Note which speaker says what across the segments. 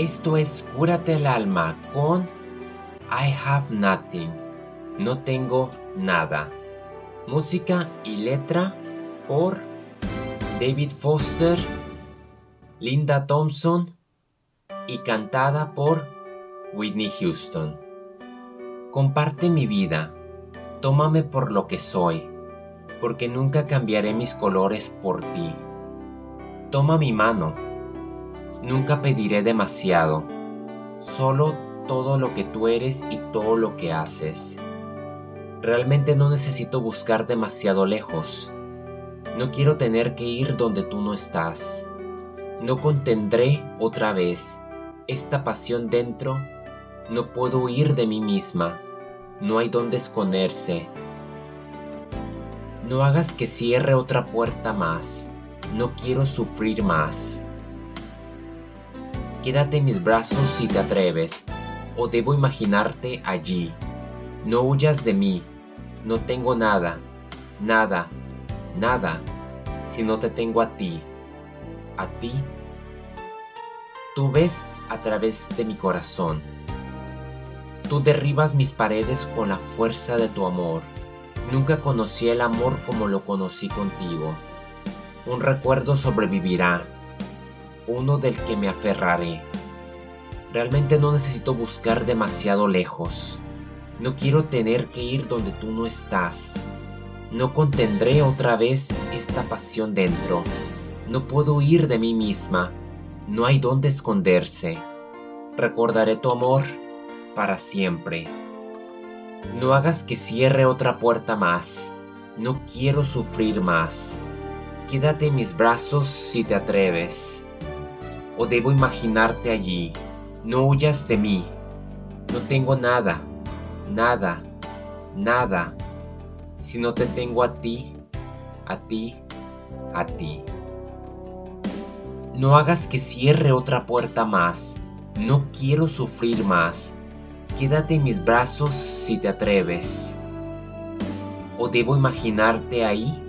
Speaker 1: Esto es Cúrate el alma con I Have Nothing. No tengo nada. Música y letra por David Foster, Linda Thompson y cantada por Whitney Houston. Comparte mi vida, tómame por lo que soy, porque nunca cambiaré mis colores por ti. Toma mi mano, nunca pediré demasiado, solo todo lo que tú eres y todo lo que haces. Realmente no necesito buscar demasiado lejos. No quiero tener que ir donde tú no estás. No contendré otra vez esta pasión dentro. No puedo huir de mí misma. No hay donde esconderse. No hagas que cierre otra puerta más. No quiero sufrir más. Quédate en mis brazos si te atreves, o debo imaginarte allí. No huyas de mí, no tengo nada, nada, nada, si no te tengo a ti, a ti. Tú ves a través de mi corazón. Tú derribas mis paredes con la fuerza de tu amor. Nunca conocí el amor como lo conocí contigo. Un recuerdo sobrevivirá, uno del que me aferraré. Realmente no necesito buscar demasiado lejos. No quiero tener que ir donde tú no estás. No contendré otra vez esta pasión dentro. No puedo huir de mí misma. No hay donde esconderse. Recordaré tu amor para siempre. No hagas que cierre otra puerta más. No quiero sufrir más. Quédate en mis brazos si te atreves. O debo imaginarte allí. No huyas de mí. No tengo nada, nada, nada. Si no te tengo a ti, a ti, a ti. No hagas que cierre otra puerta más. No quiero sufrir más. Quédate en mis brazos si te atreves. ¿O debo imaginarte ahí?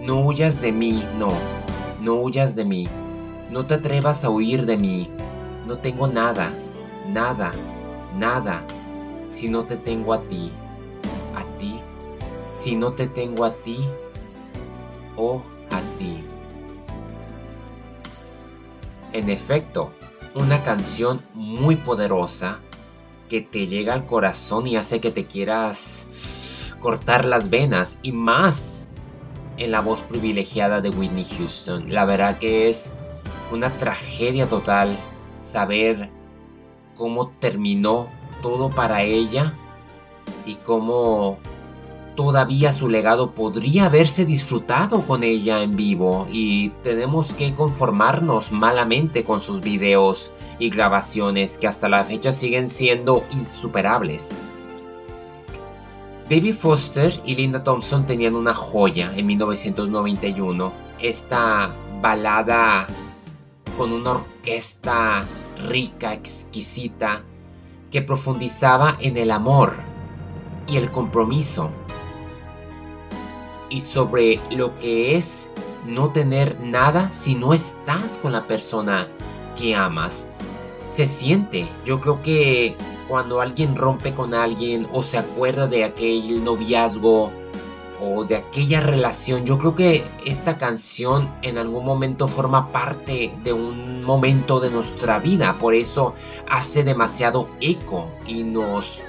Speaker 1: No huyas de mí, no. No huyas de mí. No te atrevas a huir de mí. No tengo nada, nada, nada, si no te tengo a ti. A ti, si no te tengo a ti o a ti. En efecto, una canción muy poderosa que te llega al corazón y hace que te quieras cortar las venas y más en la voz privilegiada de Whitney Houston. La verdad que es una tragedia total saber cómo terminó todo para ella y cómo todavía su legado podría haberse disfrutado con ella en vivo y tenemos que conformarnos malamente con sus videos y grabaciones que hasta la fecha siguen siendo insuperables. Baby Foster y Linda Thompson tenían una joya en 1991, esta balada con una orquesta rica, exquisita, que profundizaba en el amor y el compromiso y sobre lo que es no tener nada si no estás con la persona que amas. Se siente, yo creo que cuando alguien rompe con alguien o se acuerda de aquel noviazgo o de aquella relación, yo creo que esta canción en algún momento forma parte de un momento de nuestra vida, por eso hace demasiado eco y nos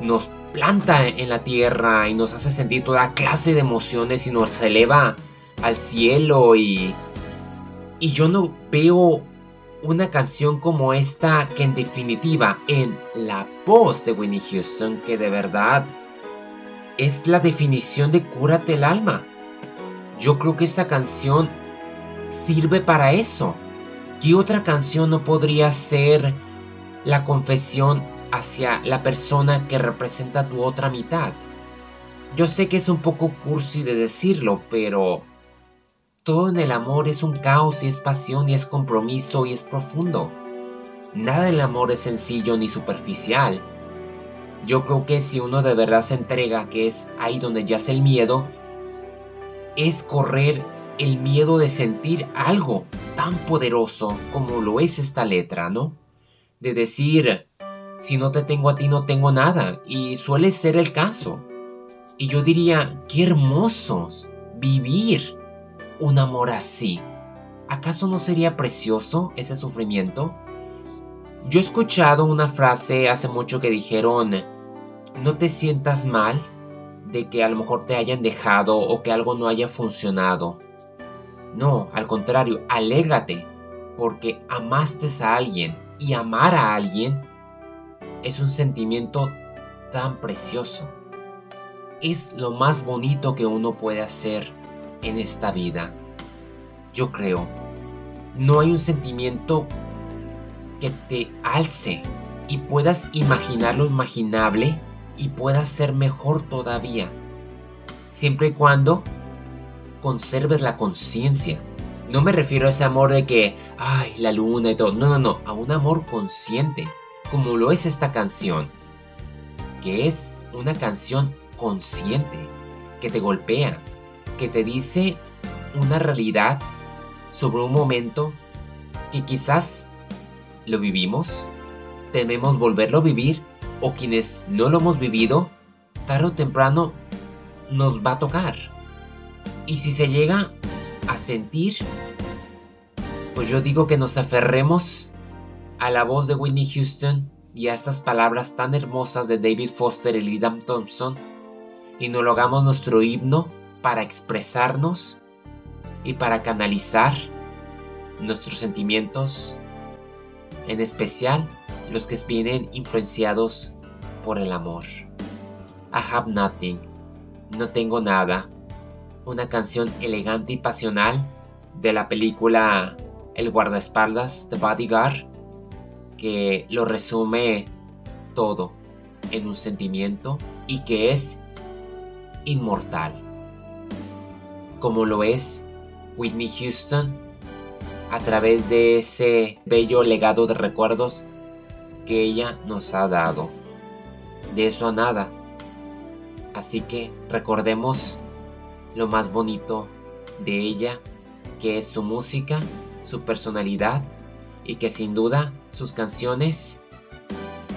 Speaker 1: nos planta en la tierra y nos hace sentir toda clase de emociones y nos eleva al cielo. Y y yo no veo una canción como esta que en definitiva en la voz de Winnie Houston que de verdad es la definición de cúrate el alma. Yo creo que esta canción sirve para eso. ¿Qué otra canción no podría ser la confesión hacia la persona que representa tu otra mitad? Yo sé que es un poco cursi de decirlo, pero todo en el amor es un caos y es pasión y es compromiso y es profundo. Nada del amor es sencillo ni superficial. Yo creo que si uno de verdad se entrega, que es ahí donde yace el miedo, es correr el miedo de sentir algo tan poderoso como lo es esta letra, ¿no? De decir, si no te tengo a ti no tengo nada, y suele ser el caso. Y yo diría, qué hermosos vivir un amor así. ¿Acaso no sería precioso ese sufrimiento? Yo he escuchado una frase hace mucho que dijeron, no te sientas mal de que a lo mejor te hayan dejado o que algo no haya funcionado. No, al contrario, alégrate porque amaste a alguien y amar a alguien es un sentimiento tan precioso. Es lo más bonito que uno puede hacer en esta vida. Yo creo, no hay un sentimiento que te alce y puedas imaginar lo imaginable y puedas ser mejor todavía. Siempre y cuando conserves la conciencia. No me refiero a ese amor de que, ay, la luna y todo. No, no, no. A un amor consciente. Como lo es esta canción. Que es una canción consciente. Que te golpea. Que te dice una realidad sobre un momento que quizás lo vivimos. Tememos volverlo a vivir o quienes no lo hemos vivido, tarde o temprano nos va a tocar. Y si se llega a sentir, pues yo digo que nos aferremos a la voz de Whitney Houston y a estas palabras tan hermosas de David Foster y Lidam Thompson y nos lo hagamos nuestro himno para expresarnos y para canalizar nuestros sentimientos, en especial los que vienen influenciados por el amor. I have nothing, no tengo nada. Una canción elegante y pasional de la película El guardaespaldas de Bodyguard que lo resume todo en un sentimiento y que es inmortal. Como lo es Whitney Houston a través de ese bello legado de recuerdos que ella nos ha dado. De eso a nada. Así que recordemos lo más bonito de ella, que es su música, su personalidad y que sin duda sus canciones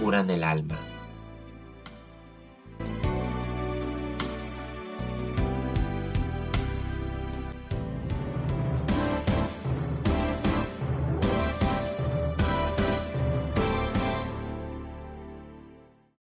Speaker 1: curan el alma.